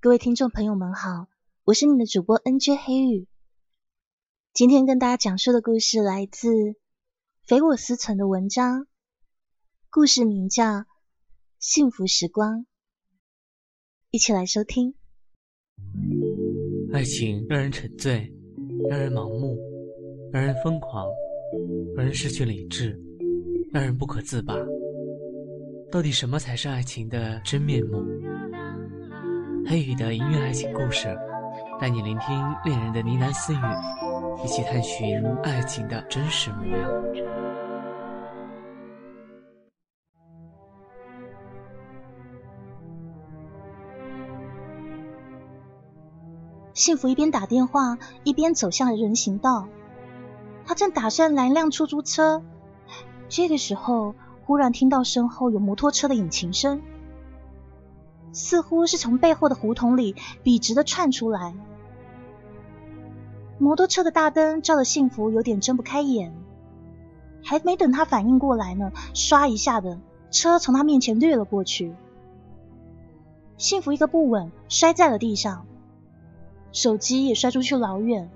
各位听众朋友们好，我是你的主播 N.J. 黑羽。今天跟大家讲述的故事来自肥我思存的文章，故事名叫《幸福时光》，一起来收听。爱情让人沉醉，让人盲目，让人疯狂，让人失去理智，让人不可自拔。到底什么才是爱情的真面目？黑羽的音乐爱情故事，带你聆听恋人的呢喃私语，一起探寻爱情的真实模样。幸福一边打电话，一边走向了人行道。他正打算拦辆出租车，这个时候忽然听到身后有摩托车的引擎声。似乎是从背后的胡同里笔直的窜出来，摩托车的大灯照得幸福有点睁不开眼，还没等他反应过来呢，唰一下的车从他面前掠了过去，幸福一个不稳摔在了地上，手机也摔出去老远。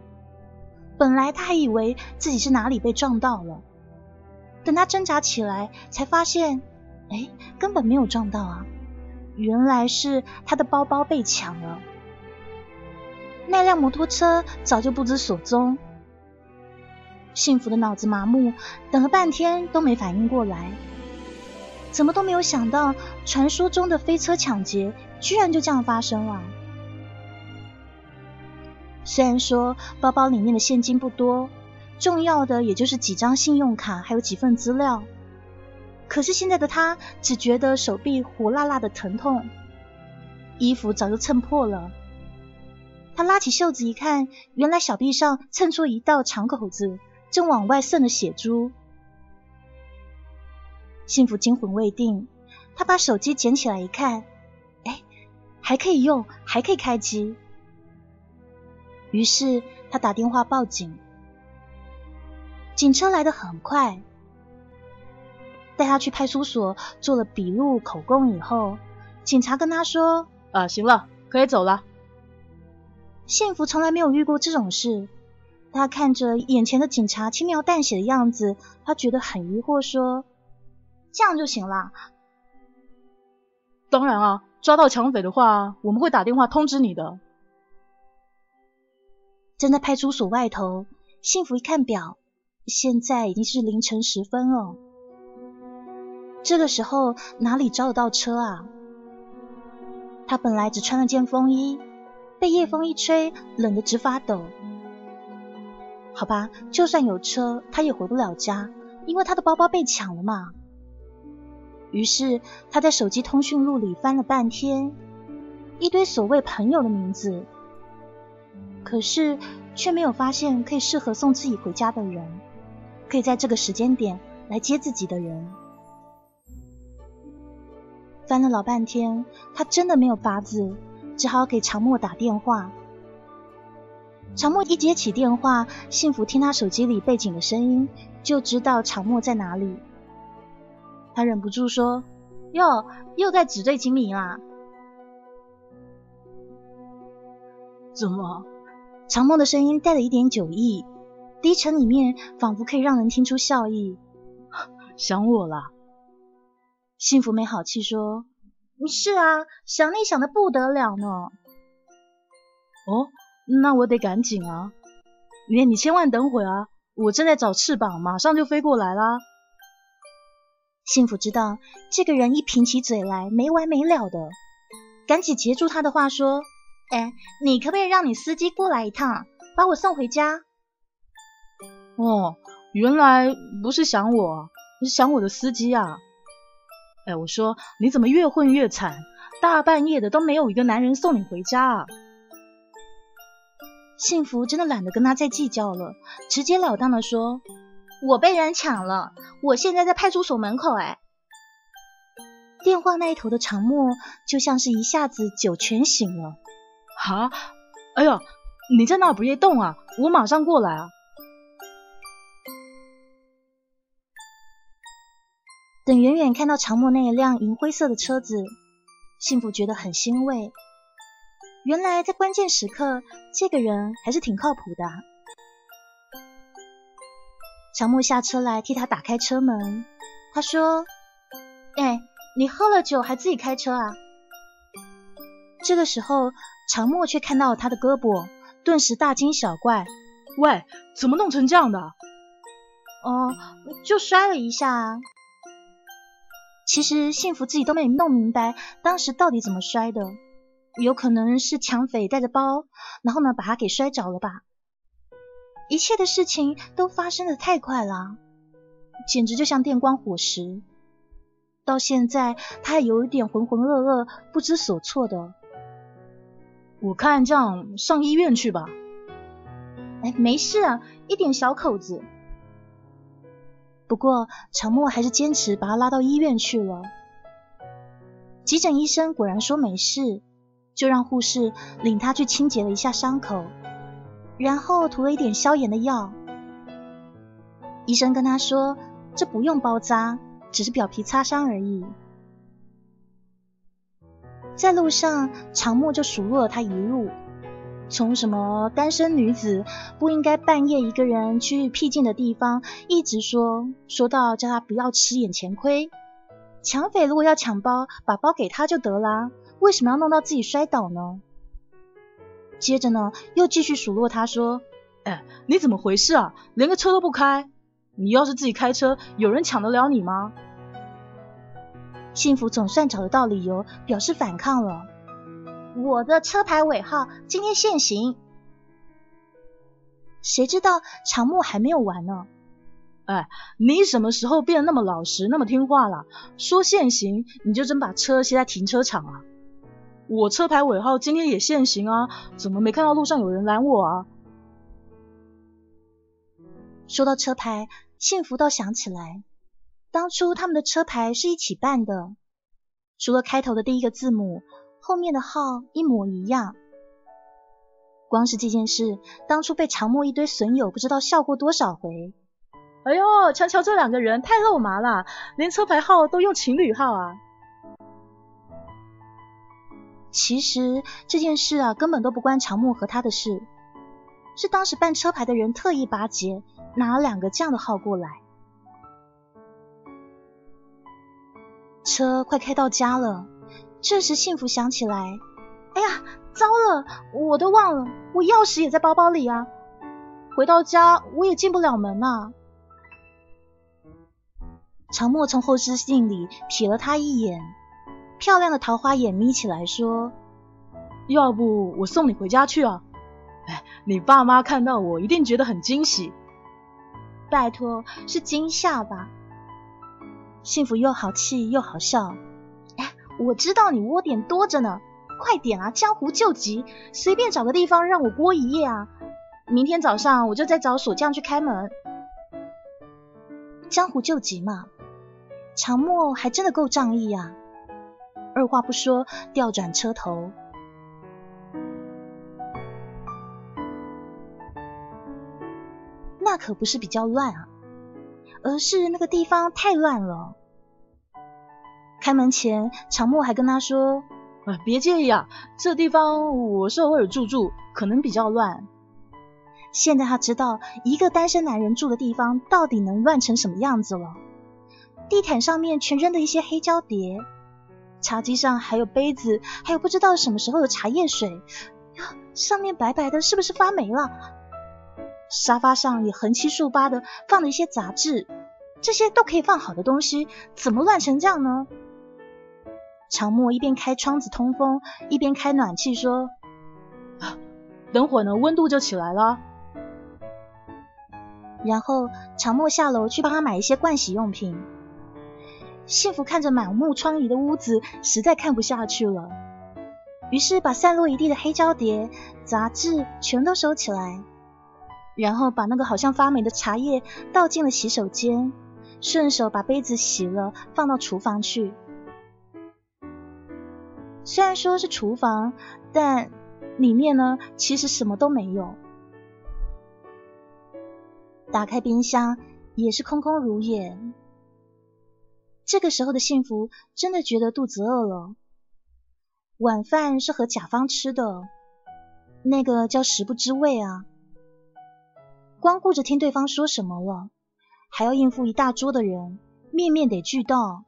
本来他还以为自己是哪里被撞到了，等他挣扎起来，才发现，哎，根本没有撞到啊。原来是他的包包被抢了，那辆摩托车早就不知所踪。幸福的脑子麻木，等了半天都没反应过来，怎么都没有想到，传说中的飞车抢劫居然就这样发生了。虽然说包包里面的现金不多，重要的也就是几张信用卡，还有几份资料。可是现在的他只觉得手臂火辣辣的疼痛，衣服早就蹭破了。他拉起袖子一看，原来小臂上蹭出一道长口子，正往外渗着血珠。幸福惊魂未定，他把手机捡起来一看，哎，还可以用，还可以开机。于是他打电话报警，警车来的很快。带他去派出所做了笔录口供以后，警察跟他说：“啊，行了，可以走了。”幸福从来没有遇过这种事，他看着眼前的警察轻描淡写的样子，他觉得很疑惑，说：“这样就行了？”“当然啊，抓到抢匪的话，我们会打电话通知你的。”站在派出所外头，幸福一看表，现在已经是凌晨时分了。这个时候哪里招得到车啊？他本来只穿了件风衣，被夜风一吹，冷得直发抖。好吧，就算有车，他也回不了家，因为他的包包被抢了嘛。于是他在手机通讯录里翻了半天，一堆所谓朋友的名字，可是却没有发现可以适合送自己回家的人，可以在这个时间点来接自己的人。翻了老半天，他真的没有法子，只好给常默打电话。常默一接起电话，幸福听他手机里背景的声音，就知道常默在哪里。他忍不住说：“哟，又在纸醉金迷啦？”怎么？常默的声音带了一点酒意，低沉里面仿佛可以让人听出笑意。想我了。幸福没好气说：“是啊，想你想的不得了呢。”哦，那我得赶紧啊！你你千万等会啊，我正在找翅膀，马上就飞过来啦。幸福知道这个人一贫起嘴来没完没了的，赶紧截住他的话说：“哎，你可不可以让你司机过来一趟，把我送回家？”哦，原来不是想我，是想我的司机啊。哎，我说你怎么越混越惨？大半夜的都没有一个男人送你回家啊！幸福真的懒得跟他再计较了，直截了当的说：“我被人抢了，我现在在派出所门口。”哎，电话那一头的长默就像是一下子酒全醒了。哈，哎呦，你在那不别动啊，我马上过来啊！等远远看到长木那一辆银灰色的车子，幸福觉得很欣慰。原来在关键时刻，这个人还是挺靠谱的。长木下车来替他打开车门，他说：“哎，你喝了酒还自己开车啊？”这个时候，长木却看到了他的胳膊，顿时大惊小怪：“喂，怎么弄成这样的？”“哦，就摔了一下。”其实幸福自己都没弄明白当时到底怎么摔的。有可能是抢匪带着包，然后呢把他给摔着了吧？一切的事情都发生的太快了，简直就像电光火石。到现在他还有一点浑浑噩噩、不知所措的。我看这样上医院去吧。哎，没事啊，一点小口子。不过长墨还是坚持把他拉到医院去了。急诊医生果然说没事。就让护士领他去清洁了一下伤口，然后涂了一点消炎的药。医生跟他说：“这不用包扎，只是表皮擦伤而已。”在路上，长木就数落了他一路，从什么单身女子不应该半夜一个人去僻静的地方，一直说说到叫他不要吃眼前亏。抢匪如果要抢包，把包给他就得啦。为什么要弄到自己摔倒呢？接着呢，又继续数落他说：“哎，你怎么回事啊？连个车都不开！你要是自己开车，有人抢得了你吗？”幸福总算找得到理由，表示反抗了。我的车牌尾号今天限行。谁知道长木还没有完呢？哎，你什么时候变得那么老实、那么听话了？说限行，你就真把车歇在停车场啊？我车牌尾号今天也限行啊，怎么没看到路上有人拦我啊？说到车牌，幸福倒想起来，当初他们的车牌是一起办的，除了开头的第一个字母，后面的号一模一样。光是这件事，当初被长墨一堆损友不知道笑过多少回。哎呦，瞧瞧这两个人太肉麻了，连车牌号都用情侣号啊！其实这件事啊，根本都不关长木和他的事，是当时办车牌的人特意巴结，拿了两个这样的号过来。车快开到家了，这时幸福想起来，哎呀，糟了，我都忘了，我钥匙也在包包里啊！回到家我也进不了门啊！长墨从后视镜里瞥了他一眼。漂亮的桃花眼眯起来说：“要不我送你回家去啊？哎，你爸妈看到我一定觉得很惊喜。拜托，是惊吓吧？”幸福又好气又好笑。我知道你窝点多着呢，快点啊！江湖救急，随便找个地方让我窝一夜啊！明天早上我就再找锁匠去开门。江湖救急嘛，长墨还真的够仗义啊！二话不说，调转车头。那可不是比较乱啊，而是那个地方太乱了。开门前，长木还跟他说：“啊，别介意啊，这地方我是偶尔住住，可能比较乱。”现在他知道一个单身男人住的地方到底能乱成什么样子了。地毯上面全扔的一些黑胶碟。茶几上还有杯子，还有不知道什么时候的茶叶水，上面白白的，是不是发霉了？沙发上也横七竖八的放了一些杂志，这些都可以放好的东西，怎么乱成这样呢？长墨一边开窗子通风，一边开暖气说：“等会呢，温度就起来了。”然后长墨下楼去帮他买一些盥洗用品。幸福看着满目疮痍的屋子，实在看不下去了，于是把散落一地的黑胶碟、杂志全都收起来，然后把那个好像发霉的茶叶倒进了洗手间，顺手把杯子洗了，放到厨房去。虽然说是厨房，但里面呢其实什么都没有。打开冰箱，也是空空如也。这个时候的幸福，真的觉得肚子饿了。晚饭是和甲方吃的，那个叫食不知味啊。光顾着听对方说什么了，还要应付一大桌的人，面面得俱到。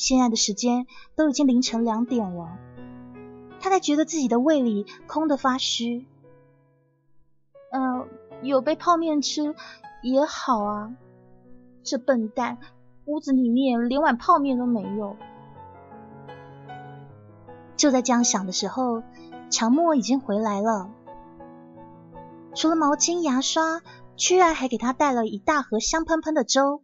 现在的时间都已经凌晨两点了，他才觉得自己的胃里空得发虚。嗯，有杯泡面吃也好啊。这笨蛋，屋子里面连碗泡面都没有。就在这样想的时候，长墨已经回来了。除了毛巾、牙刷，居然还给他带了一大盒香喷喷的粥。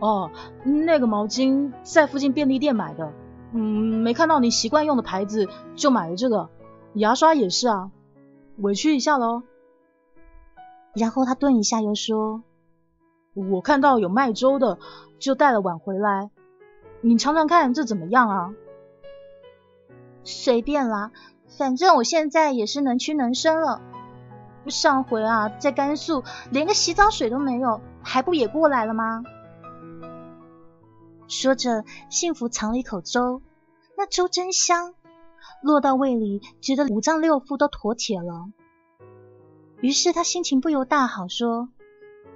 哦，那个毛巾在附近便利店买的，嗯，没看到你习惯用的牌子，就买了这个。牙刷也是啊，委屈一下喽。然后他顿一下，又说：“我看到有卖粥的，就带了碗回来。你尝尝看，这怎么样啊？”随便啦，反正我现在也是能屈能伸了。上回啊，在甘肃连个洗澡水都没有，还不也过来了吗？说着，幸福尝了一口粥，那粥真香，落到胃里，觉得五脏六腑都妥帖了。于是他心情不由大好，说：“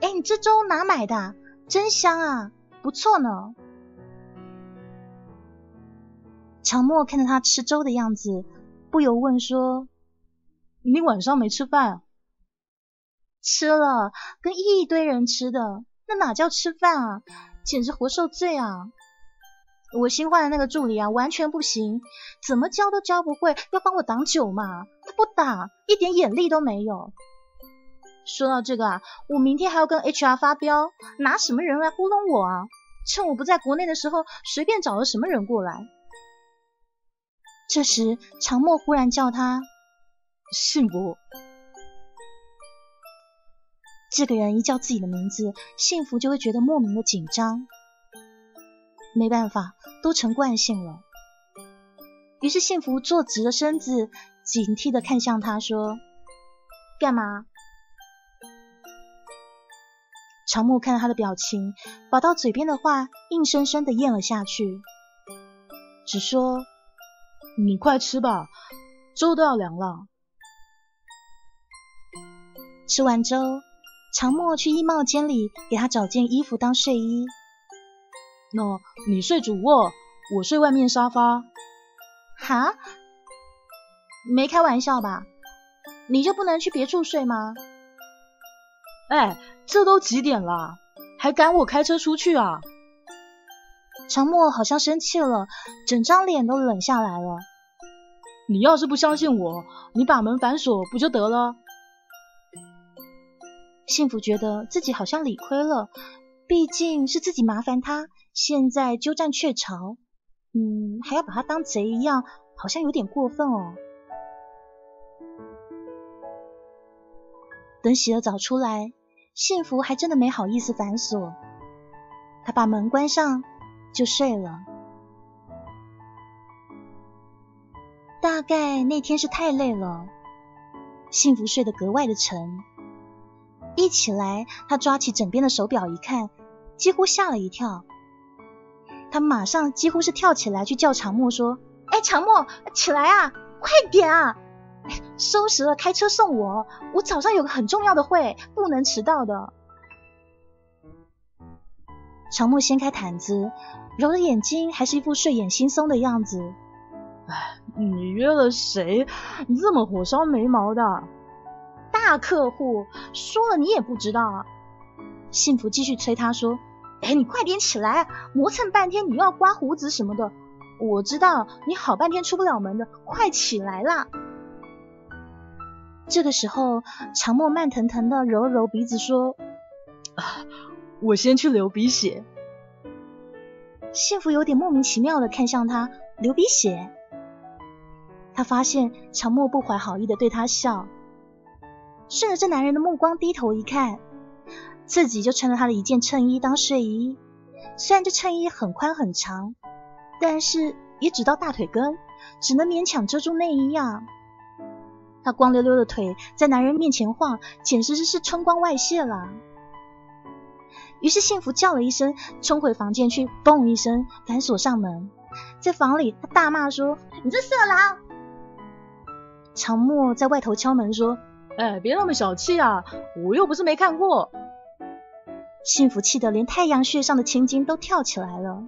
哎，你这粥哪买的？真香啊，不错呢。”长墨看着他吃粥的样子，不由问说：“你晚上没吃饭？”“吃了，跟一堆人吃的，那哪叫吃饭啊？简直活受罪啊！我新换的那个助理啊，完全不行，怎么教都教不会，要帮我挡酒嘛，他不挡，一点眼力都没有。”说到这个啊，我明天还要跟 HR 发飙，拿什么人来糊弄我啊？趁我不在国内的时候，随便找了什么人过来。这时，长墨忽然叫他幸福。这个人一叫自己的名字，幸福就会觉得莫名的紧张。没办法，都成惯性了。于是，幸福坐直了身子，警惕的看向他说：“干嘛？”长木看到他的表情，把到嘴边的话硬生生的咽了下去，只说：“你快吃吧，粥都要凉了。”吃完粥，长墨去衣帽间里给他找件衣服当睡衣。那你睡主卧，我睡外面沙发。哈？没开玩笑吧？你就不能去别处睡吗？哎，这都几点了，还赶我开车出去啊？长墨好像生气了，整张脸都冷下来了。你要是不相信我，你把门反锁不就得了？幸福觉得自己好像理亏了，毕竟是自己麻烦他，现在鸠占鹊巢，嗯，还要把他当贼一样，好像有点过分哦。等洗了澡出来，幸福还真的没好意思反锁，他把门关上就睡了。大概那天是太累了，幸福睡得格外的沉。一起来，他抓起枕边的手表一看，几乎吓了一跳。他马上几乎是跳起来去叫长墨说：“哎，长墨，起来啊，快点啊！”收拾了，开车送我。我早上有个很重要的会，不能迟到的。长木掀开毯子，揉着眼睛，还是一副睡眼惺忪的样子。哎，你约了谁？你这么火烧眉毛的？大客户，说了你也不知道啊。幸福继续催他说：“哎，你快点起来，磨蹭半天，你又要刮胡子什么的。我知道你好半天出不了门的，快起来啦！”这个时候，长墨慢腾腾的揉了揉鼻子，说：“啊，我先去流鼻血。”幸福有点莫名其妙的看向他，流鼻血。他发现长墨不怀好意的对他笑，顺着这男人的目光低头一看，自己就穿了他的一件衬衣当睡衣。虽然这衬衣很宽很长，但是也只到大腿根，只能勉强遮住内衣啊。他光溜溜的腿在男人面前晃，简直是是春光外泄了。于是幸福叫了一声，冲回房间去，嘣一声反锁上门。在房里，他大骂说：“你这色狼！”常默在外头敲门说：“哎，别那么小气啊，我又不是没看过。”幸福气得连太阳穴上的青筋都跳起来了，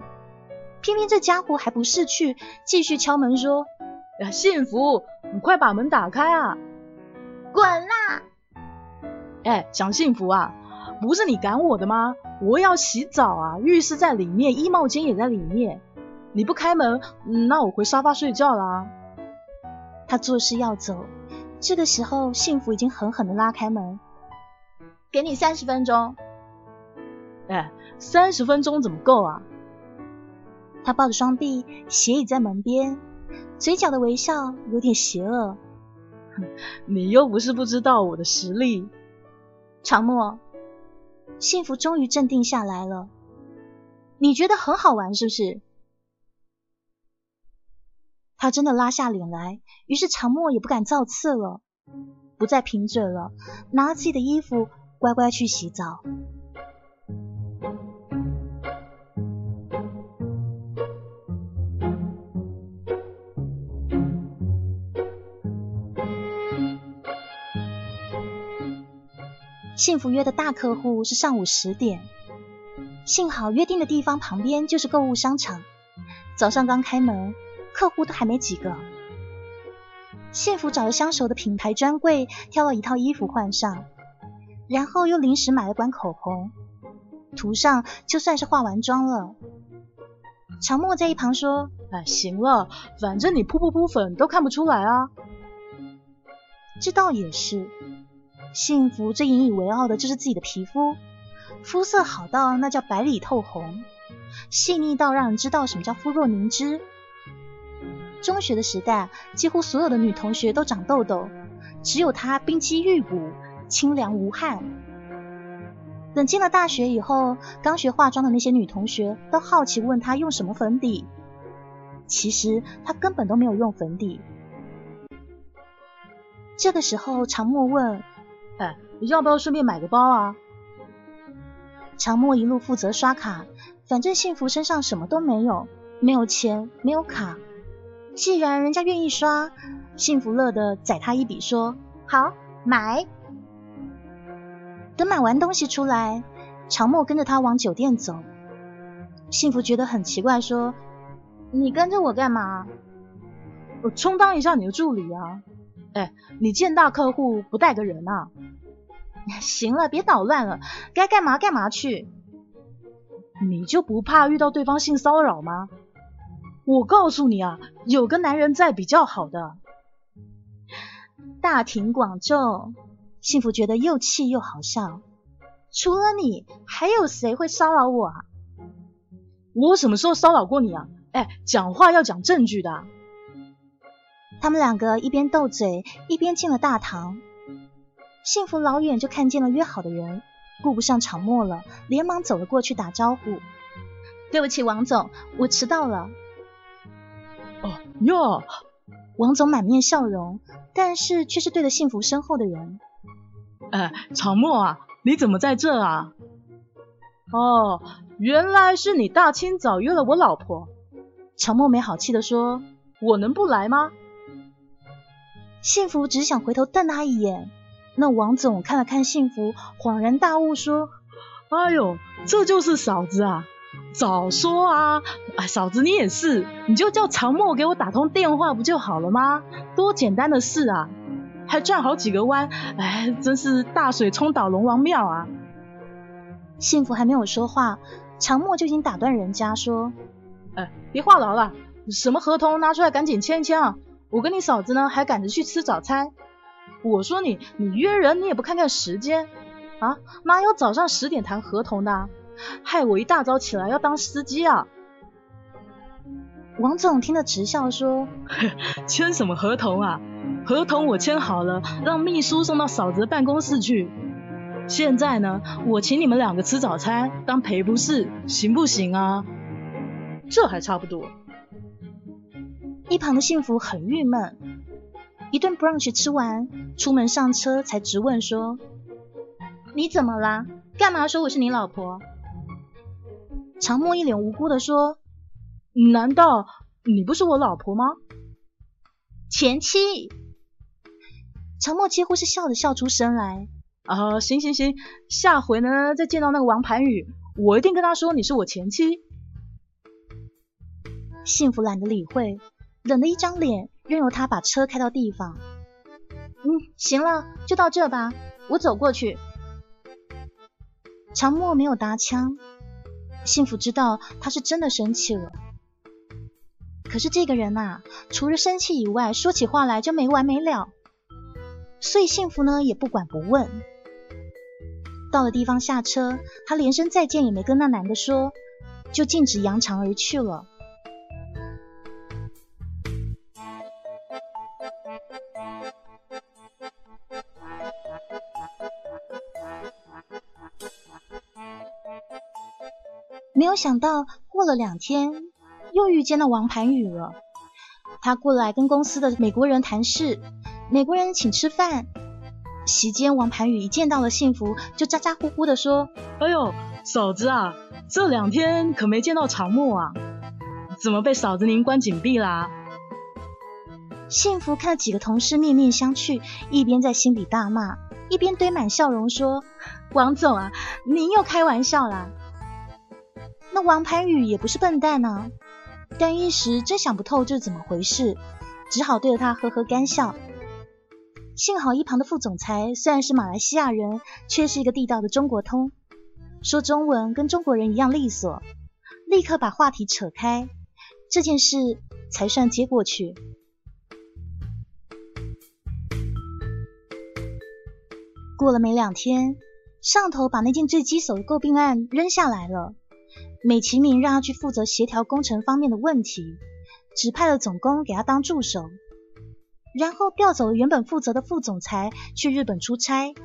偏偏这家伙还不识趣，继续敲门说：“呀，幸福，你快把门打开啊！”滚啦！哎，想幸福啊，不是你赶我的吗？我要洗澡啊，浴室在里面，衣帽间也在里面。你不开门，那我回沙发睡觉啦。他作势要走，这个时候幸福已经狠狠的拉开门，给你三十分钟。哎，三十分钟怎么够啊？他抱着双臂，斜倚在门边，嘴角的微笑有点邪恶。你又不是不知道我的实力。长默，幸福终于镇定下来了。你觉得很好玩是不是？他真的拉下脸来，于是长默也不敢造次了，不再贫嘴了，拿自己的衣服乖乖去洗澡。幸福约的大客户是上午十点，幸好约定的地方旁边就是购物商场，早上刚开门，客户都还没几个。幸福找了相熟的品牌专柜，挑了一套衣服换上，然后又临时买了管口红，涂上就算是化完妆了。常默在一旁说：“哎，行了，反正你扑不扑粉都看不出来啊。”这倒也是。幸福最引以为傲的就是自己的皮肤，肤色好到那叫白里透红，细腻到让人知道什么叫肤若凝脂。中学的时代，几乎所有的女同学都长痘痘，只有她冰肌玉骨，清凉无汗。等进了大学以后，刚学化妆的那些女同学都好奇问她用什么粉底，其实她根本都没有用粉底。这个时候，常默问。哎，你要不要顺便买个包啊？常默一路负责刷卡，反正幸福身上什么都没有，没有钱，没有卡。既然人家愿意刷，幸福乐的宰他一笔，说好买。等买完东西出来，常默跟着他往酒店走。幸福觉得很奇怪，说：“你跟着我干嘛？”我充当一下你的助理啊。哎，你见大客户不带个人啊？行了，别捣乱了，该干嘛干嘛去。你就不怕遇到对方性骚扰吗？我告诉你啊，有个男人在比较好的。大庭广众，幸福觉得又气又好笑。除了你，还有谁会骚扰我啊？我什么时候骚扰过你啊？哎，讲话要讲证据的。他们两个一边斗嘴，一边进了大堂。幸福老远就看见了约好的人，顾不上场默了，连忙走了过去打招呼：“对不起，王总，我迟到了。”哦哟，王总满面笑容，但是却是对着幸福身后的人：“哎，场默啊，你怎么在这啊？哦，原来是你大清早约了我老婆。”场默没好气的说：“我能不来吗？”幸福只想回头瞪他一眼，那王总看了看幸福，恍然大悟说：“哎呦，这就是嫂子啊！早说啊！哎，嫂子你也是，你就叫常默给我打通电话不就好了吗？多简单的事啊，还转好几个弯，哎，真是大水冲倒龙王庙啊！”幸福还没有说话，常默就已经打断人家说：“哎，别话痨了，什么合同拿出来赶紧签一签啊！”我跟你嫂子呢，还赶着去吃早餐。我说你，你约人你也不看看时间啊？哪有早上十点谈合同的？害我一大早起来要当司机啊！王总听得直笑说：“签什么合同啊？合同我签好了，让秘书送到嫂子的办公室去。现在呢，我请你们两个吃早餐当赔不是，行不行啊？这还差不多。”一旁的幸福很郁闷，一顿 brunch 吃完，出门上车才直问说：“你怎么啦？干嘛说我是你老婆？”常默一脸无辜的说：“难道你不是我老婆吗？前妻。长墨几乎是笑着笑出声来。啊，行行行，下回呢再见到那个王盘宇，我一定跟他说你是我前妻。幸福懒得理会，冷的一张脸，任由他把车开到地方。嗯，行了，就到这吧，我走过去。长墨没有搭腔，幸福知道他是真的生气了。可是这个人呐，除了生气以外，说起话来就没完没了。所以幸福呢也不管不问。到了地方下车，他连声再见也没跟那男的说，就径直扬长而去了。有想到，过了两天，又遇见了王盘宇了。他过来跟公司的美国人谈事，美国人请吃饭。席间，王盘宇一见到了幸福，就咋咋呼呼的说：“哎呦，嫂子啊，这两天可没见到长木啊，怎么被嫂子您关紧闭啦？”幸福看了几个同事面面相觑，一边在心里大骂，一边堆满笑容说：“王总啊，您又开玩笑啦。”那王盘宇也不是笨蛋啊，但一时真想不透这是怎么回事，只好对着他呵呵干笑。幸好一旁的副总裁虽然是马来西亚人，却是一个地道的中国通，说中文跟中国人一样利索，立刻把话题扯开，这件事才算接过去。过了没两天，上头把那件最棘手的诟病案扔下来了，美其名让他去负责协调工程方面的问题，指派了总工给他当助手。然后调走了原本负责的副总裁去日本出差，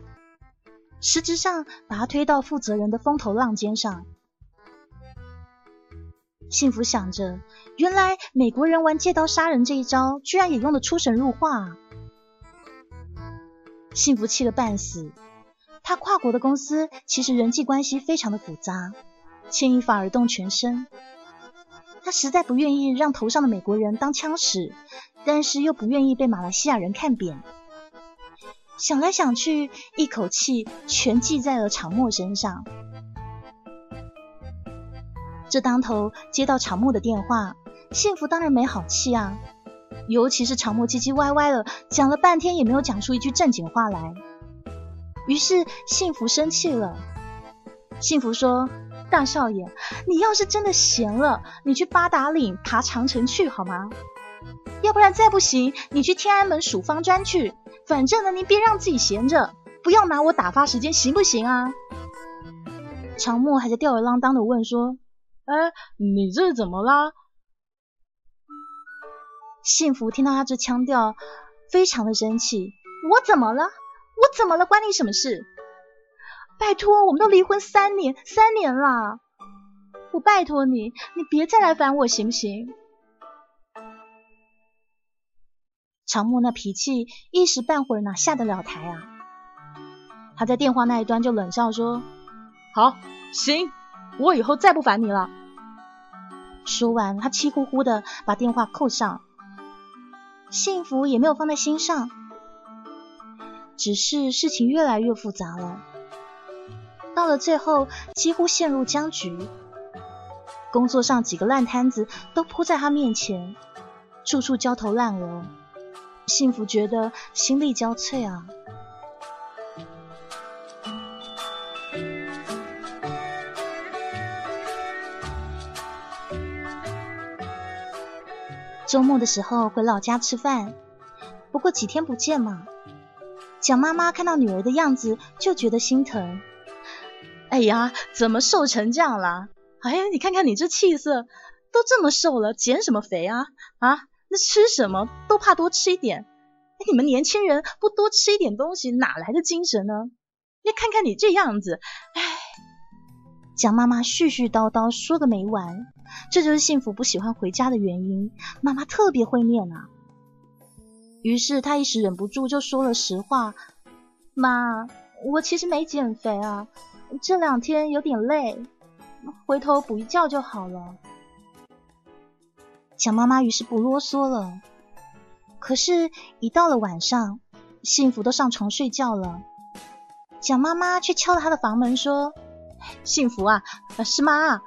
实质上把他推到负责人的风头浪尖上。幸福想着，原来美国人玩借刀杀人这一招，居然也用得出神入化。幸福气得半死。他跨国的公司其实人际关系非常的复杂，牵一发而动全身。他实在不愿意让头上的美国人当枪使。但是又不愿意被马来西亚人看扁，想来想去，一口气全记在了长墨身上。这当头接到长墨的电话，幸福当然没好气啊，尤其是长墨唧唧歪歪的讲了半天，也没有讲出一句正经话来。于是幸福生气了，幸福说：“大少爷，你要是真的闲了，你去八达岭爬长城去好吗？”要不然再不行，你去天安门数方砖去。反正呢，你别让自己闲着，不要拿我打发时间，行不行啊？长墨还在吊儿郎当的问说：“哎，你这怎么啦？”幸福听到他这腔调，非常的生气。我怎么了？我怎么了？关你什么事？拜托，我们都离婚三年，三年了。我拜托你，你别再来烦我，行不行？长木那脾气一时半会儿哪下得了台啊？他在电话那一端就冷笑说：“好，行，我以后再不烦你了。”说完，他气呼呼的把电话扣上。幸福也没有放在心上，只是事情越来越复杂了，到了最后几乎陷入僵局。工作上几个烂摊子都扑在他面前，处处焦头烂额。幸福觉得心力交瘁啊！周末的时候回老家吃饭，不过几天不见嘛，蒋妈妈看到女儿的样子就觉得心疼。哎呀，怎么瘦成这样了？哎呀，你看看你这气色，都这么瘦了，减什么肥啊？啊？那吃什么都怕多吃一点，你们年轻人不多吃一点东西，哪来的精神呢？你看看你这样子，哎，蒋妈妈絮絮叨叨说个没完，这就是幸福不喜欢回家的原因。妈妈特别会念啊，于是她一时忍不住就说了实话：“妈，我其实没减肥啊，这两天有点累，回头补一觉就好了。”蒋妈妈于是不啰嗦了。可是，一到了晚上，幸福都上床睡觉了，蒋妈妈却敲了他的房门说：“幸福啊，是妈。”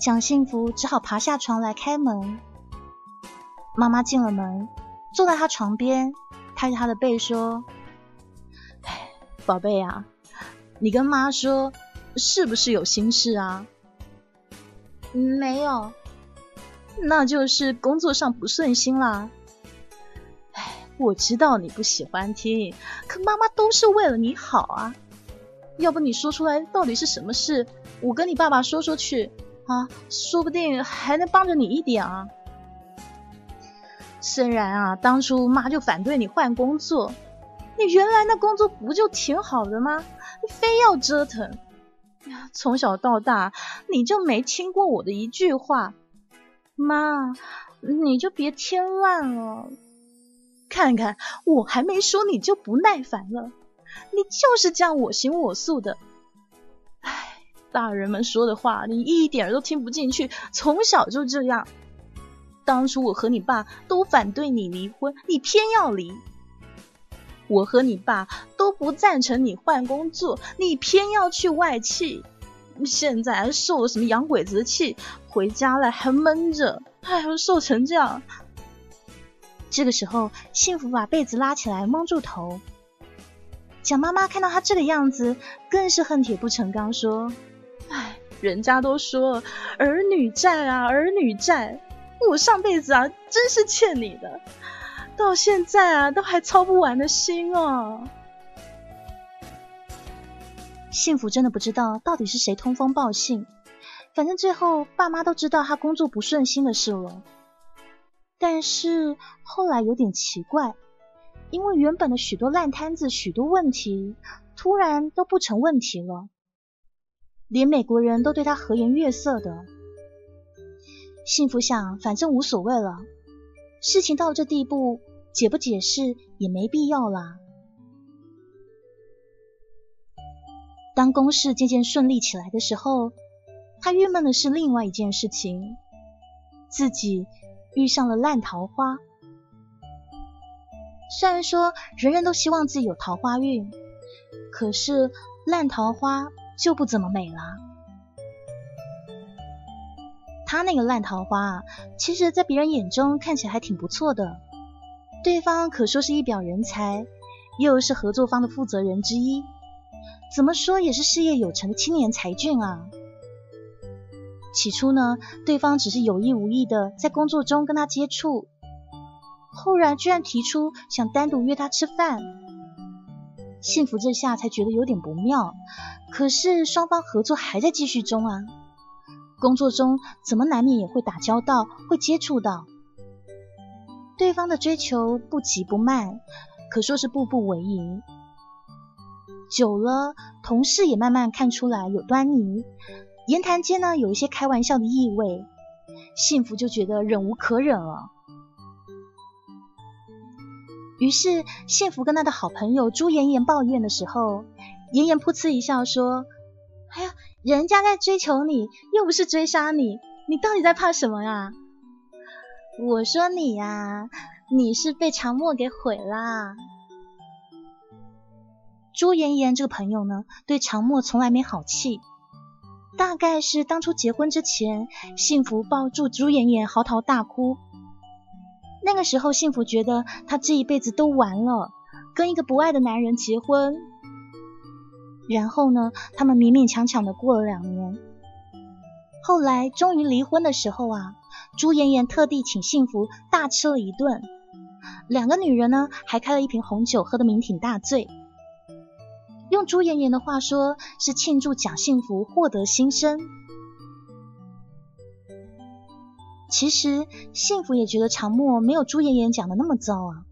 蒋幸福只好爬下床来开门。妈妈进了门，坐在他床边，拍着他的背说：“哎，宝贝啊，你跟妈说，是不是有心事啊？”“没有。”“那就是工作上不顺心啦。”“哎，我知道你不喜欢听，可妈妈都是为了你好啊。要不你说出来到底是什么事？我跟你爸爸说说去。”啊，说不定还能帮着你一点啊！虽然啊，当初妈就反对你换工作，你原来那工作不就挺好的吗？非要折腾，从小到大你就没听过我的一句话，妈，你就别添乱了。看看我还没说你就不耐烦了，你就是这样我行我素的。大人们说的话，你一点都听不进去。从小就这样。当初我和你爸都反对你离婚，你偏要离；我和你爸都不赞成你换工作，你偏要去外企。现在还受了什么洋鬼子的气，回家了还闷着，哎呦，瘦成这样。这个时候，幸福把被子拉起来蒙住头。蒋妈妈看到他这个样子，更是恨铁不成钢，说。唉，人家都说儿女债啊，儿女债，我上辈子啊真是欠你的，到现在啊都还操不完的心哦。幸福真的不知道到底是谁通风报信，反正最后爸妈都知道他工作不顺心的事了。但是后来有点奇怪，因为原本的许多烂摊子、许多问题，突然都不成问题了。连美国人都对他和颜悦色的，幸福想，反正无所谓了。事情到这地步，解不解释也没必要啦。当公事渐渐顺利起来的时候，他郁闷的是另外一件事情：自己遇上了烂桃花。虽然说人人都希望自己有桃花运，可是烂桃花。就不怎么美了。他那个烂桃花啊，其实，在别人眼中看起来还挺不错的。对方可说是一表人才，又是合作方的负责人之一，怎么说也是事业有成的青年才俊啊。起初呢，对方只是有意无意的在工作中跟他接触，后来居然提出想单独约他吃饭。幸福这下才觉得有点不妙，可是双方合作还在继续中啊。工作中怎么难免也会打交道，会接触到对方的追求不急不慢，可说是步步为营。久了，同事也慢慢看出来有端倪，言谈间呢有一些开玩笑的意味，幸福就觉得忍无可忍了。于是，幸福跟他的好朋友朱妍妍抱怨的时候，妍妍噗嗤一笑说：“哎呀，人家在追求你，又不是追杀你，你到底在怕什么呀？”我说你呀，你是被长墨给毁啦。朱妍妍这个朋友呢，对长墨从来没好气，大概是当初结婚之前，幸福抱住朱妍妍嚎啕大哭。那个时候，幸福觉得她这一辈子都完了，跟一个不爱的男人结婚。然后呢，他们勉勉强强的过了两年。后来终于离婚的时候啊，朱妍妍特地请幸福大吃了一顿，两个女人呢还开了一瓶红酒，喝得酩酊大醉。用朱妍妍的话说，是庆祝蒋幸福获得新生。其实幸福也觉得长默没有朱妍妍讲的那么糟啊。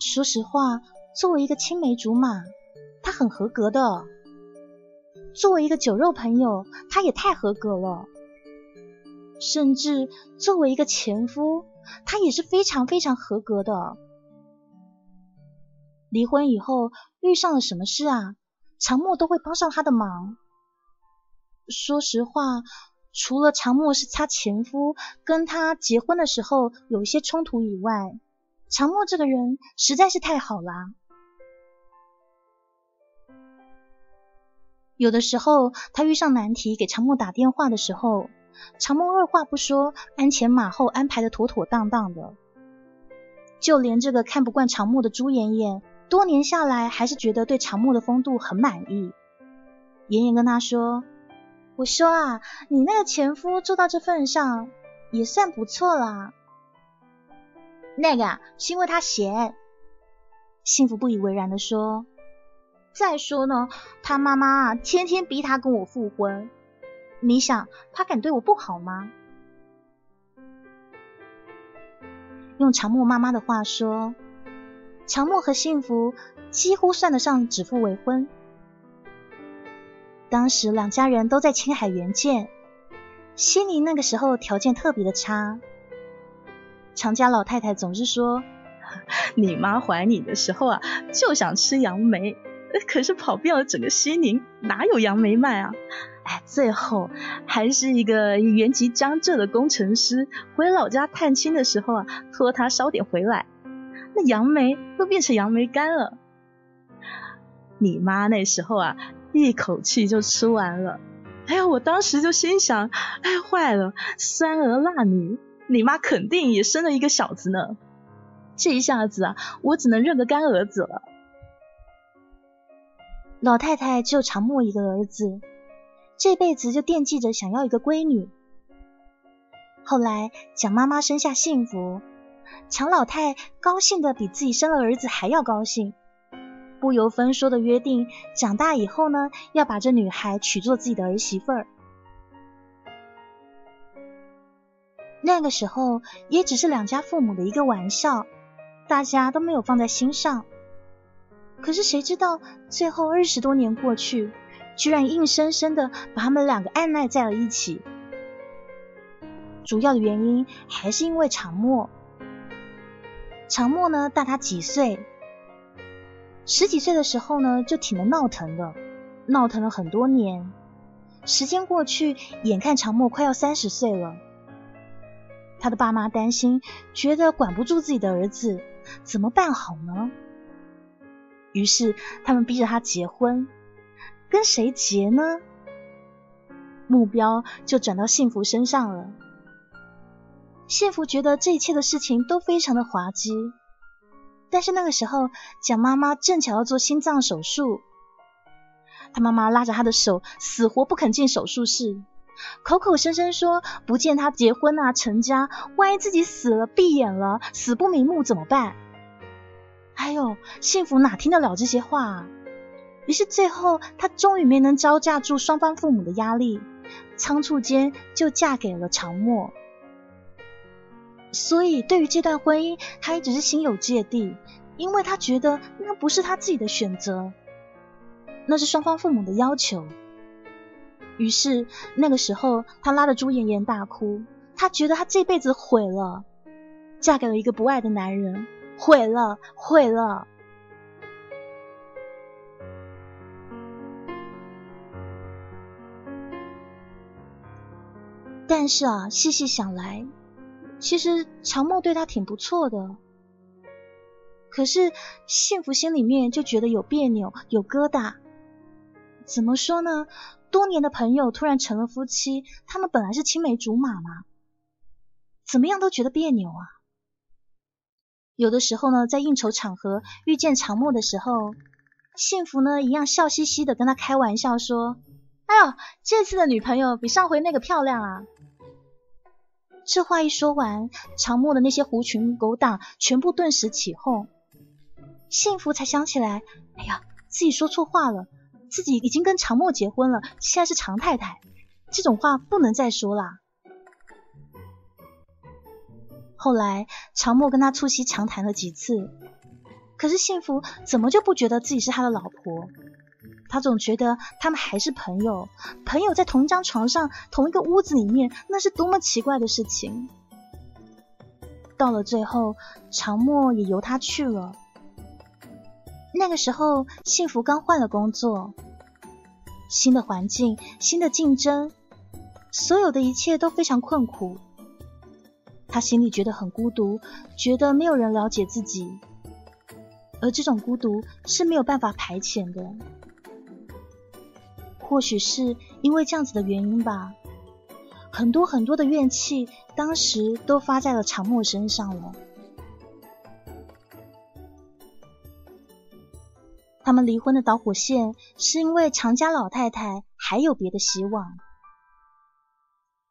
说实话，作为一个青梅竹马，他很合格的；作为一个酒肉朋友，他也太合格了。甚至作为一个前夫，他也是非常非常合格的。离婚以后遇上了什么事啊，长墨都会帮上他的忙。说实话。除了长墨是他前夫，跟他结婚的时候有一些冲突以外，长墨这个人实在是太好啦。有的时候他遇上难题，给长墨打电话的时候，长墨二话不说，鞍前马后安排的妥妥当当的。就连这个看不惯长木的朱妍妍，多年下来还是觉得对长木的风度很满意。妍妍跟他说：“我说啊，你那个前夫做到这份上，也算不错啦。那个是因为他闲。”幸福不以为然的说：“再说呢，他妈妈，天天逼他跟我复婚，你想他敢对我不好吗？”用长木妈妈的话说，长木和幸福几乎算得上指腹为婚。当时两家人都在青海援建，西宁那个时候条件特别的差。常家老太太总是说，你妈怀你的时候啊，就想吃杨梅，可是跑遍了整个西宁，哪有杨梅卖啊？哎，最后还是一个原籍江浙的工程师回老家探亲的时候啊，托他捎点回来，那杨梅都变成杨梅干了。你妈那时候啊，一口气就吃完了。哎呀，我当时就心想，哎，坏了，酸儿辣女，你妈肯定也生了一个小子呢。这一下子啊，我只能认个干儿子了。老太太就常默一个儿子。这辈子就惦记着想要一个闺女。后来蒋妈妈生下幸福，强老太高兴的比自己生了儿子还要高兴，不由分说的约定，长大以后呢，要把这女孩娶做自己的儿媳妇儿。那个时候也只是两家父母的一个玩笑，大家都没有放在心上。可是谁知道，最后二十多年过去。居然硬生生的把他们两个按捺在了一起，主要的原因还是因为长墨。长墨呢大他几岁，十几岁的时候呢就挺能闹腾的，闹腾了很多年。时间过去，眼看长墨快要三十岁了，他的爸妈担心，觉得管不住自己的儿子，怎么办好呢？于是他们逼着他结婚。跟谁结呢？目标就转到幸福身上了。幸福觉得这一切的事情都非常的滑稽，但是那个时候蒋妈妈正巧要做心脏手术，他妈妈拉着他的手，死活不肯进手术室，口口声声说不见他结婚啊成家，万一自己死了闭眼了，死不瞑目怎么办？哎呦，幸福哪听得了这些话啊？于是最后，她终于没能招架住双方父母的压力，仓促间就嫁给了常默。所以对于这段婚姻，她一直是心有芥蒂，因为她觉得那不是她自己的选择，那是双方父母的要求。于是那个时候，她拉着朱妍妍大哭，她觉得她这辈子毁了，嫁给了一个不爱的男人，毁了，毁了。但是啊，细细想来，其实长梦对他挺不错的。可是幸福心里面就觉得有别扭，有疙瘩。怎么说呢？多年的朋友突然成了夫妻，他们本来是青梅竹马嘛，怎么样都觉得别扭啊。有的时候呢，在应酬场合遇见长木的时候，幸福呢一样笑嘻嘻的跟他开玩笑说：“哎呦，这次的女朋友比上回那个漂亮啊。”这话一说完，长墨的那些狐群狗党全部顿时起哄。幸福才想起来，哎呀，自己说错话了，自己已经跟长墨结婚了，现在是常太太，这种话不能再说了。后来常墨跟他促膝长谈了几次，可是幸福怎么就不觉得自己是他的老婆？他总觉得他们还是朋友，朋友在同一张床上、同一个屋子里面，那是多么奇怪的事情。到了最后，常墨也由他去了。那个时候，幸福刚换了工作，新的环境、新的竞争，所有的一切都非常困苦。他心里觉得很孤独，觉得没有人了解自己，而这种孤独是没有办法排遣的。或许是因为这样子的原因吧，很多很多的怨气当时都发在了长墨身上了。他们离婚的导火线是因为常家老太太还有别的希望，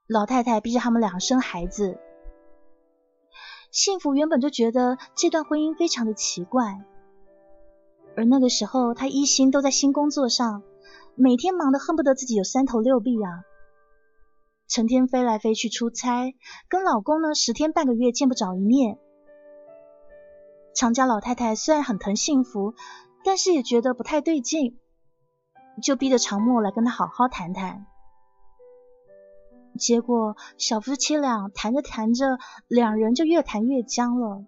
老太太逼着他们俩生孩子。幸福原本就觉得这段婚姻非常的奇怪，而那个时候她一心都在新工作上。每天忙得恨不得自己有三头六臂啊，成天飞来飞去出差，跟老公呢十天半个月见不着一面。常家老太太虽然很疼幸福，但是也觉得不太对劲，就逼着常默来跟他好好谈谈。结果小夫妻俩谈着谈着，两人就越谈越僵了。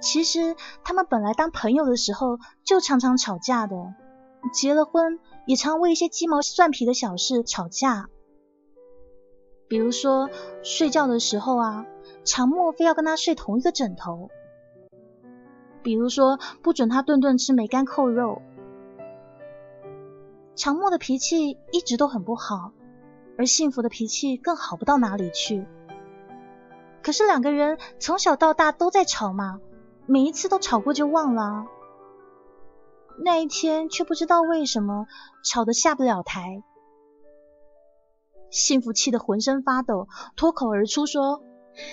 其实他们本来当朋友的时候就常常吵架的。结了婚，也常为一些鸡毛蒜皮的小事吵架。比如说睡觉的时候啊，常默非要跟他睡同一个枕头；比如说不准他顿顿吃梅干扣肉。常默的脾气一直都很不好，而幸福的脾气更好不到哪里去。可是两个人从小到大都在吵嘛，每一次都吵过就忘了。那一天却不知道为什么吵得下不了台，幸福气得浑身发抖，脱口而出说：“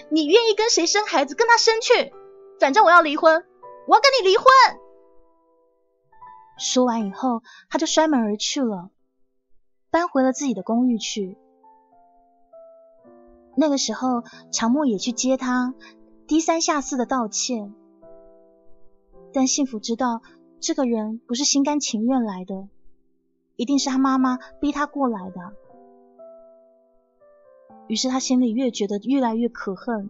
你愿意跟谁生孩子，跟他生去，反正我要离婚，我要跟你离婚。”说完以后，他就摔门而去了，搬回了自己的公寓去。那个时候，常默也去接他，低三下四的道歉，但幸福知道。这个人不是心甘情愿来的，一定是他妈妈逼他过来的。于是他心里越觉得越来越可恨。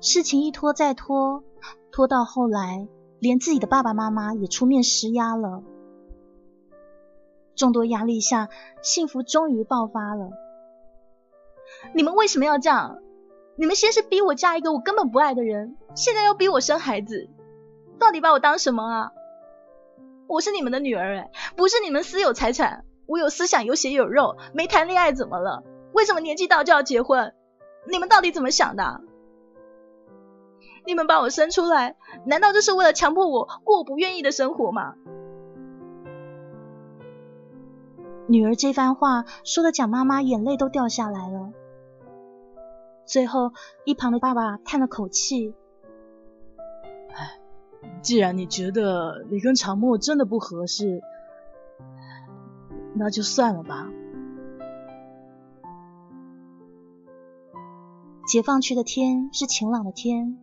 事情一拖再拖，拖到后来，连自己的爸爸妈妈也出面施压了。众多压力下，幸福终于爆发了。你们为什么要这样？你们先是逼我嫁一个我根本不爱的人，现在又逼我生孩子。到底把我当什么啊？我是你们的女儿哎，不是你们私有财产。我有思想，有血有肉，没谈恋爱怎么了？为什么年纪到就要结婚？你们到底怎么想的？你们把我生出来，难道就是为了强迫我过我不愿意的生活吗？女儿这番话说的蒋妈妈眼泪都掉下来了。最后，一旁的爸爸叹了口气。哎既然你觉得你跟常墨真的不合适，那就算了吧。解放区的天是晴朗的天，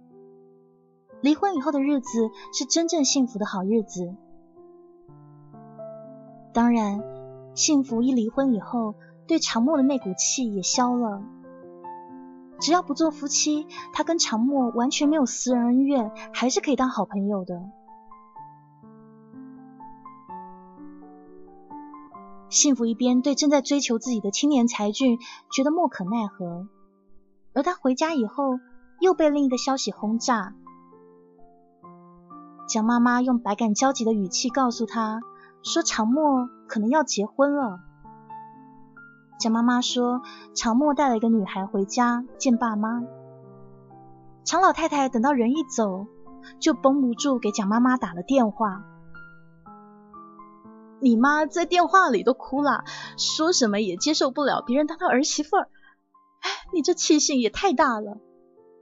离婚以后的日子是真正幸福的好日子。当然，幸福一离婚以后，对常默的那股气也消了。只要不做夫妻，他跟常默完全没有私人恩怨，还是可以当好朋友的。幸福一边对正在追求自己的青年才俊觉得莫可奈何，而他回家以后又被另一个消息轰炸。蒋妈妈用百感交集的语气告诉他，说常默可能要结婚了。蒋妈妈说：“常默带了一个女孩回家见爸妈。”常老太太等到人一走，就绷不住给蒋妈妈打了电话。你妈在电话里都哭了，说什么也接受不了别人当她儿媳妇儿。哎，你这气性也太大了！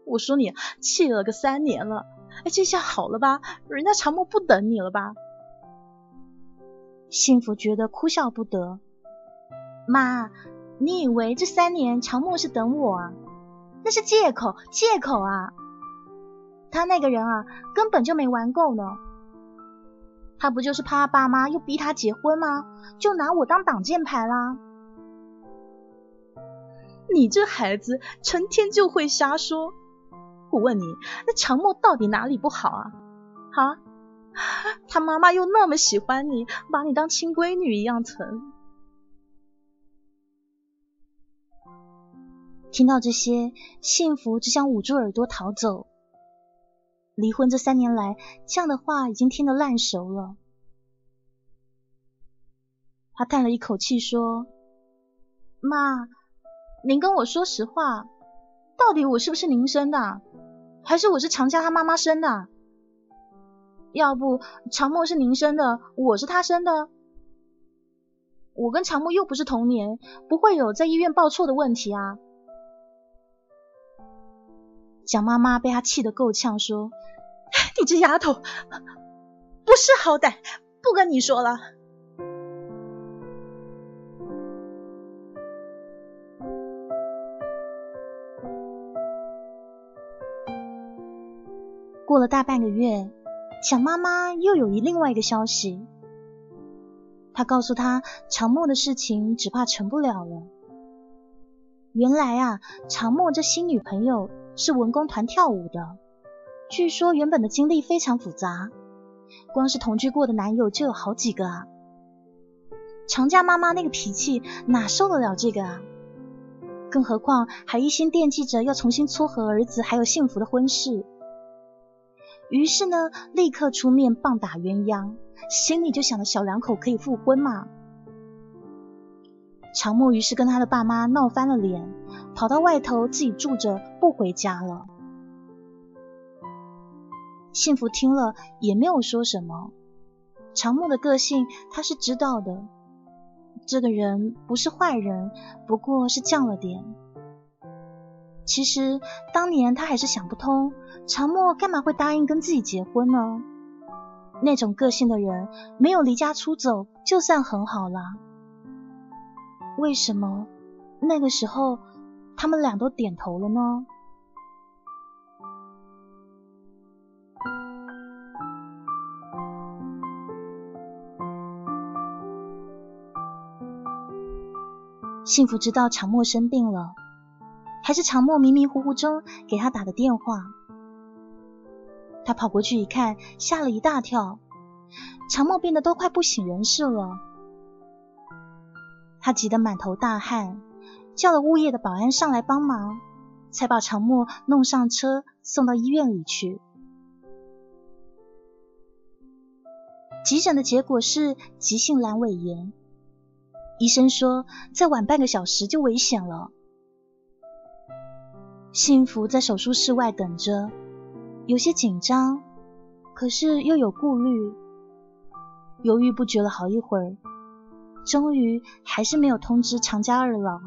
我说你气了个三年了，哎，这下好了吧？人家常默不等你了吧？幸福觉得哭笑不得。妈，你以为这三年常默是等我啊？那是借口，借口啊！他那个人啊，根本就没玩够呢。他不就是怕爸妈又逼他结婚吗？就拿我当挡箭牌啦！你这孩子成天就会瞎说。我问你，那常默到底哪里不好啊？好？他妈妈又那么喜欢你，把你当亲闺女一样疼。听到这些，幸福只想捂住耳朵逃走。离婚这三年来，这样的话已经听得烂熟了。他叹了一口气说：「妈，您跟我说实话，到底我是不是您生的？还是我是常家他妈妈生的？」要不常默是您生的，我是他生的？我跟常默又不是同年，不会有在医院报错的问题啊。”蒋妈妈被他气得够呛，说：“你这丫头，不识好歹，不跟你说了。”过了大半个月，蒋妈妈又有一另外一个消息，她告诉他，常默的事情只怕成不了了。原来啊，常默这新女朋友。是文工团跳舞的，据说原本的经历非常复杂，光是同居过的男友就有好几个啊。常家妈妈那个脾气哪受得了这个啊？更何况还一心惦记着要重新撮合儿子还有幸福的婚事，于是呢，立刻出面棒打鸳鸯，心里就想着小两口可以复婚嘛。常默于是跟他的爸妈闹翻了脸，跑到外头自己住着，不回家了。幸福听了也没有说什么。常默的个性他是知道的，这个人不是坏人，不过是犟了点。其实当年他还是想不通，常默干嘛会答应跟自己结婚呢？那种个性的人，没有离家出走，就算很好了。为什么那个时候他们俩都点头了呢？幸福知道常默生病了，还是常默迷迷糊糊中给他打的电话。他跑过去一看，吓了一大跳，常默变得都快不省人事了。他急得满头大汗，叫了物业的保安上来帮忙，才把常默弄上车送到医院里去。急诊的结果是急性阑尾炎，医生说再晚半个小时就危险了。幸福在手术室外等着，有些紧张，可是又有顾虑，犹豫不决了好一会儿。终于还是没有通知常家二老。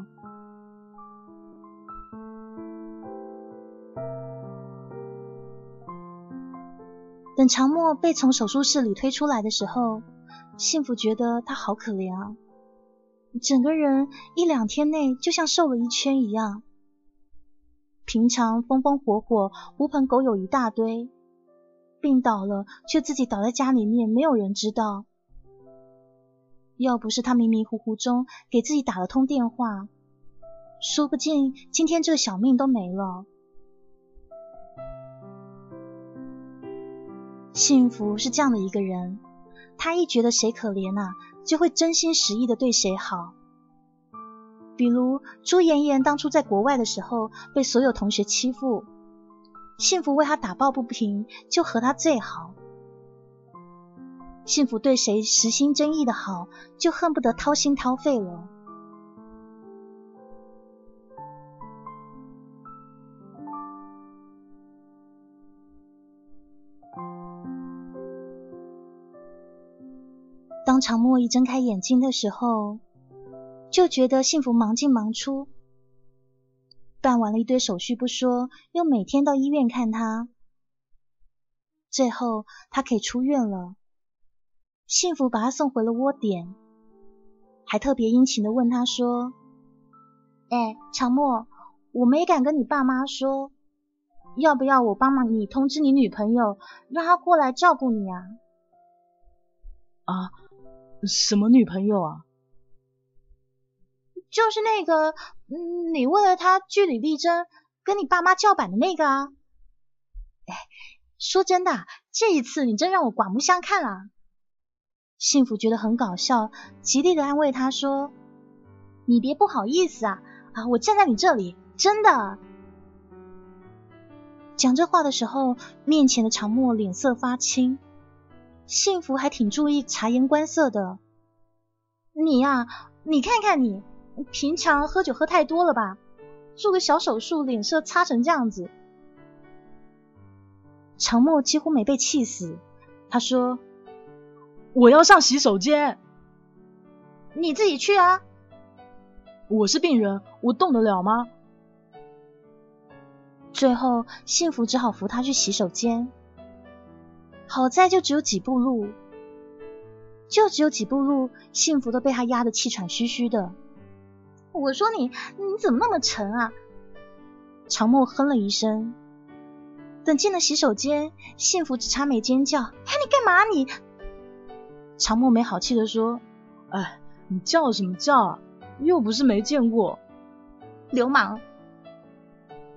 等常默被从手术室里推出来的时候，幸福觉得他好可怜啊，整个人一两天内就像瘦了一圈一样。平常风风火火、狐朋狗友一大堆，病倒了却自己倒在家里面，没有人知道。要不是他迷迷糊糊中给自己打了通电话，说不定今天这个小命都没了。幸福是这样的一个人，他一觉得谁可怜啊，就会真心实意的对谁好。比如朱妍妍当初在国外的时候被所有同学欺负，幸福为他打抱不平，就和他最好。幸福对谁实心真意的好，就恨不得掏心掏肺了。当常墨一睁开眼睛的时候，就觉得幸福忙进忙出，办完了一堆手续不说，又每天到医院看他，最后他可以出院了。幸福把他送回了窝点，还特别殷勤的问他说：“哎，常默，我没敢跟你爸妈说，要不要我帮忙你通知你女朋友，让她过来照顾你啊？”啊，什么女朋友啊？就是那个，嗯，你为了他据理力争，跟你爸妈叫板的那个啊。哎，说真的，这一次你真让我刮目相看了。幸福觉得很搞笑，极力的安慰他说：“你别不好意思啊，啊，我站在你这里，真的。讲这话的时候，面前的长墨脸色发青，幸福还挺注意察言观色的。你呀，你看看你，平常喝酒喝太多了吧？做个小手术，脸色擦成这样子。长墨几乎没被气死，他说：“我要上洗手间。”你自己去啊！我是病人，我动得了吗？最后，幸福只好扶他去洗手间。好在就只有几步路，就只有几步路，幸福都被他压得气喘吁吁的。我说你，你怎么那么沉啊？长墨哼了一声。等进了洗手间，幸福只差没尖叫：“哎，你干嘛你？”长墨没好气的说：“哎。”你叫什么叫啊？又不是没见过，流氓！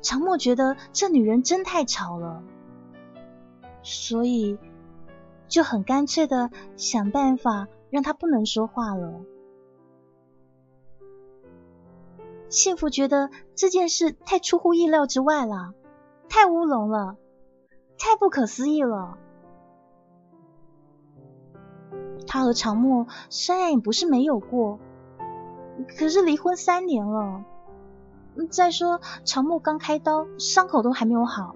长墨觉得这女人真太吵了，所以就很干脆的想办法让她不能说话了。幸福觉得这件事太出乎意料之外了，太乌龙了，太不可思议了。他和长墨虽然也不是没有过，可是离婚三年了。再说长墨刚开刀，伤口都还没有好，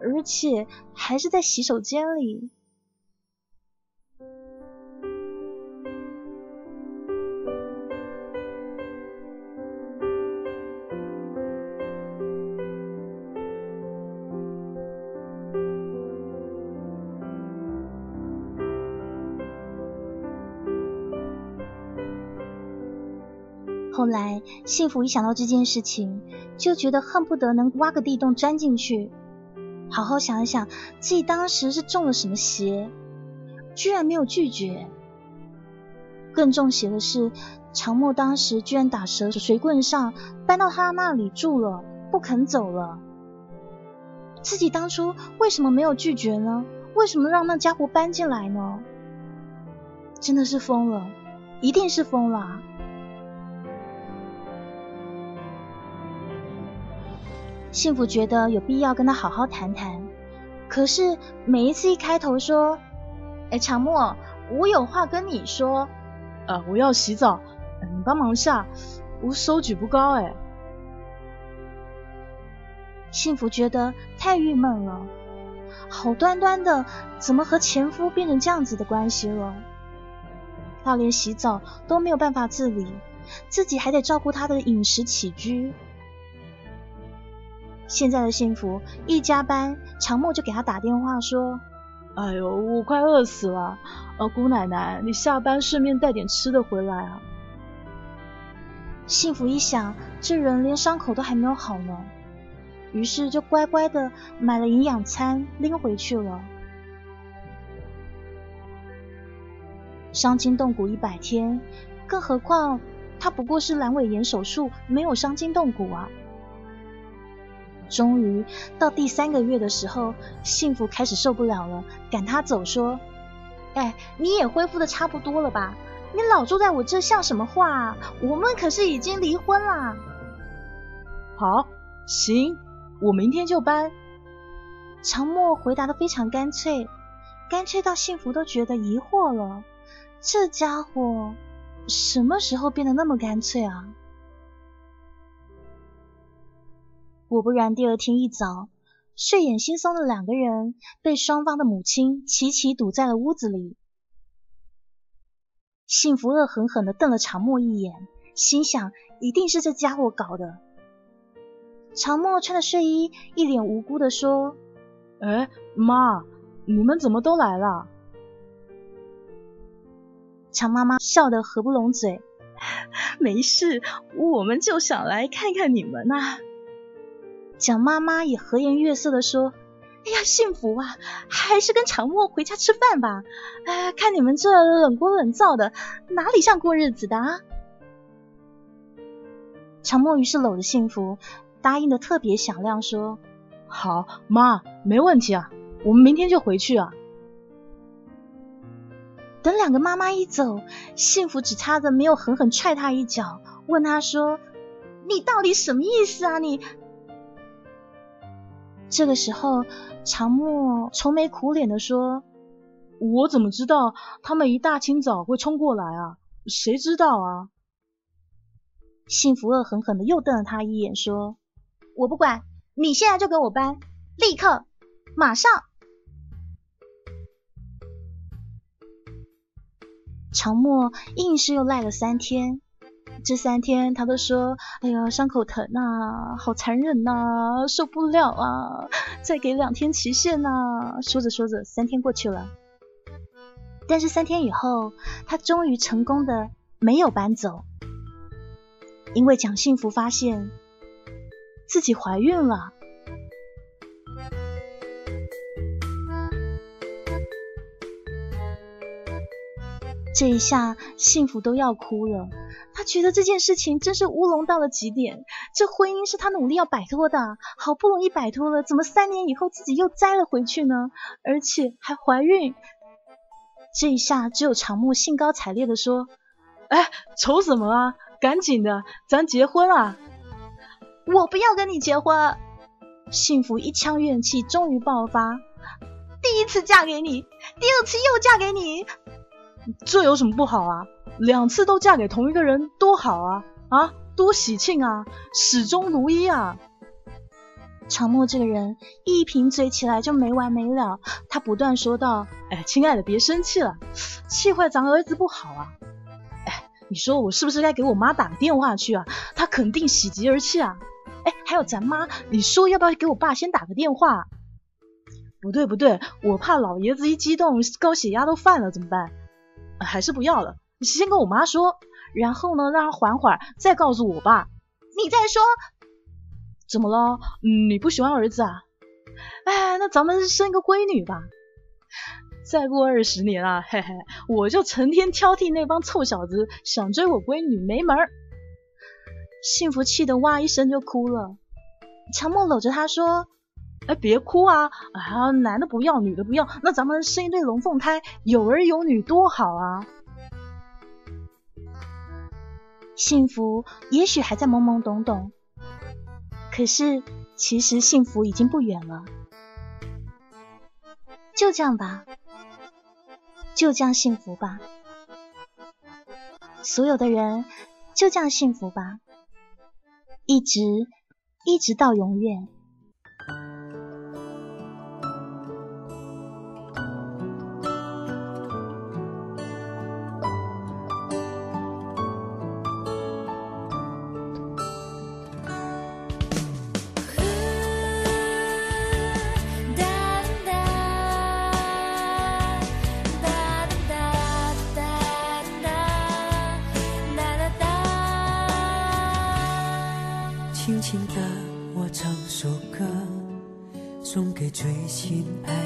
而且还是在洗手间里。后来，幸福一想到这件事情，就觉得恨不得能挖个地洞钻进去，好好想一想自己当时是中了什么邪，居然没有拒绝。更中邪的是，长墨当时居然打蛇随棍上，搬到他那里住了，不肯走了。自己当初为什么没有拒绝呢？为什么让那家伙搬进来呢？真的是疯了，一定是疯了。幸福觉得有必要跟他好好谈谈，可是每一次一开头说：“哎，长墨，我有话跟你说。”呃，我要洗澡，你帮忙下，我手举不高哎。幸福觉得太郁闷了，好端端的怎么和前夫变成这样子的关系了？他连洗澡都没有办法自理，自己还得照顾他的饮食起居。现在的幸福一加班，长墨就给他打电话说：“哎呦，我快饿死了，呃，姑奶奶，你下班顺便带点吃的回来啊。”幸福一想，这人连伤口都还没有好呢，于是就乖乖的买了营养餐拎回去了。伤筋动骨一百天，更何况他不过是阑尾炎手术，没有伤筋动骨啊。终于到第三个月的时候，幸福开始受不了了，赶他走说：“哎，你也恢复的差不多了吧？你老住在我这像什么话？我们可是已经离婚啦！”好，行，我明天就搬。长墨回答的非常干脆，干脆到幸福都觉得疑惑了，这家伙什么时候变得那么干脆啊？果不然，第二天一早，睡眼惺忪的两个人被双方的母亲齐齐堵在了屋子里。幸福恶狠狠的瞪了长墨一眼，心想一定是这家伙搞的。长墨穿着睡衣，一脸无辜的说：“哎，妈，你们怎么都来了？”长妈妈笑得合不拢嘴：“ 没事，我们就想来看看你们呐。”蒋妈妈也和颜悦色的说：“哎呀，幸福啊，还是跟长墨回家吃饭吧。哎，看你们这冷锅冷灶的，哪里像过日子的啊？”长墨于是搂着幸福，答应的特别响亮，说：“好，妈，没问题啊，我们明天就回去啊。”等两个妈妈一走，幸福只差的没有狠狠踹他一脚，问他说：“你到底什么意思啊？你这个时候，长墨愁眉苦脸的说：“我怎么知道他们一大清早会冲过来啊？谁知道啊？”幸福恶狠狠的又瞪了他一眼，说：“我不管，你现在就给我搬，立刻，马上。”长墨硬是又赖了三天。这三天，他都说：“哎呀，伤口疼啊，好残忍呐，受不了啊！再给两天期限呐。”说着说着，三天过去了。但是三天以后，他终于成功的没有搬走，因为蒋幸福发现自己怀孕了。这一下，幸福都要哭了。他觉得这件事情真是乌龙到了极点。这婚姻是他努力要摆脱的，好不容易摆脱了，怎么三年以后自己又栽了回去呢？而且还怀孕。这一下，只有长木兴高采烈的说：“哎，愁什么啊？赶紧的，咱结婚啊！”我不要跟你结婚。幸福一腔怨气终于爆发：“第一次嫁给你，第二次又嫁给你。”这有什么不好啊？两次都嫁给同一个人，多好啊！啊，多喜庆啊！始终如一啊！长墨这个人一贫嘴起来就没完没了，他不断说道：“哎，亲爱的，别生气了，气坏咱儿子不好啊！哎，你说我是不是该给我妈打个电话去啊？她肯定喜极而泣啊！哎，还有咱妈，你说要不要给我爸先打个电话？不对不对，我怕老爷子一激动，高血压都犯了，怎么办？”还是不要了，你先跟我妈说，然后呢，让她缓缓，再告诉我爸。你再说，怎么了？你不喜欢儿子啊？哎，那咱们生个闺女吧。再过二十年啊，嘿嘿，我就成天挑剔那帮臭小子想追我闺女没门儿。幸福气得哇一声就哭了。强默搂着他说。哎，别哭啊！啊，男的不要，女的不要，那咱们生一对龙凤胎，有儿有女，多好啊！幸福也许还在懵懵懂懂，可是其实幸福已经不远了。就这样吧，就这样幸福吧，所有的人就这样幸福吧，一直一直到永远。最心爱。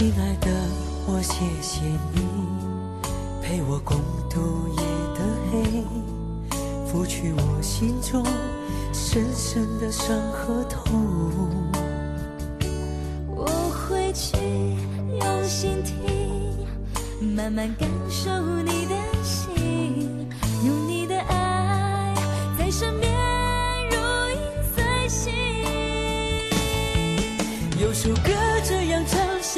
亲爱的，我谢谢你陪我共度夜的黑。拂去我心中深深的伤和痛。我会去用心听，慢慢感受你的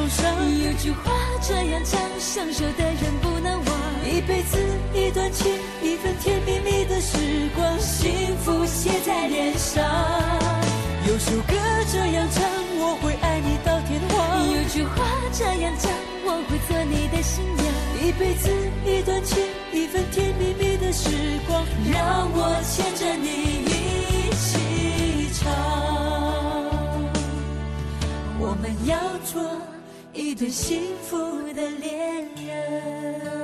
受伤。有句话这样讲，相守的人不能忘。一辈子一段情，一份甜蜜蜜的时光，幸福写在脸上。有首歌这样唱，我会爱你到天荒。有句话这样讲，我会做你的新娘。一辈子一段情，一份甜蜜蜜的时光，让我牵着你一起唱。我们要做一最幸福的恋人。